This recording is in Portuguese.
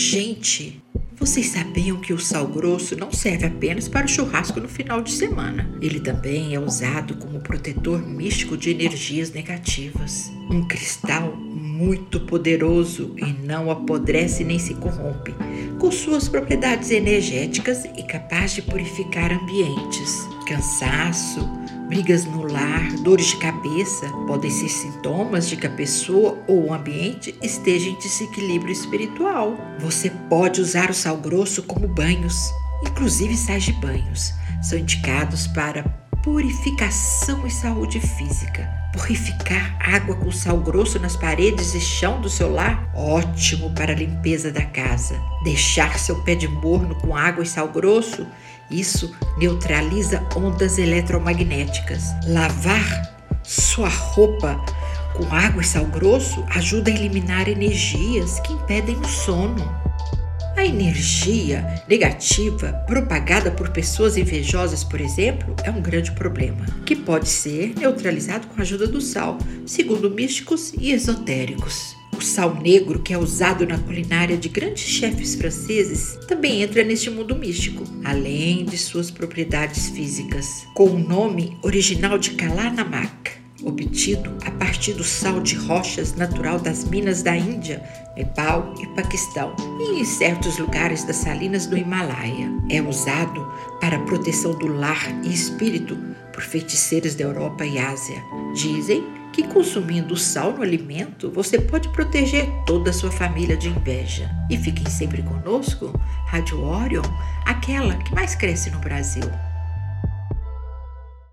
Gente, vocês sabiam que o sal grosso não serve apenas para o churrasco no final de semana. Ele também é usado como protetor místico de energias negativas. Um cristal muito poderoso e não apodrece nem se corrompe, com suas propriedades energéticas e capaz de purificar ambientes. Cansaço, brigas no lar, dores de cabeça podem ser sintomas de que a pessoa ou o ambiente esteja em desequilíbrio espiritual. Você pode usar o sal grosso como banhos, inclusive sais de banhos. São indicados para purificação e saúde física. Purificar água com sal grosso nas paredes e chão do seu lar? Ótimo para a limpeza da casa. Deixar seu pé de morno com água e sal grosso? Isso neutraliza ondas eletromagnéticas. Lavar sua roupa com água e sal grosso ajuda a eliminar energias que impedem o sono. A energia negativa propagada por pessoas invejosas, por exemplo, é um grande problema, que pode ser neutralizado com a ajuda do sal, segundo místicos e esotéricos. O sal negro, que é usado na culinária de grandes chefes franceses, também entra neste mundo místico, além de suas propriedades físicas, com o nome original de Kalanamak obtido a partir do sal de rochas natural das minas da Índia, Nepal e Paquistão e em certos lugares das salinas do Himalaia. É usado para a proteção do lar e espírito por feiticeiros da Europa e Ásia. Dizem que consumindo sal no alimento você pode proteger toda a sua família de inveja. E fiquem sempre conosco, Rádio Orion, aquela que mais cresce no Brasil.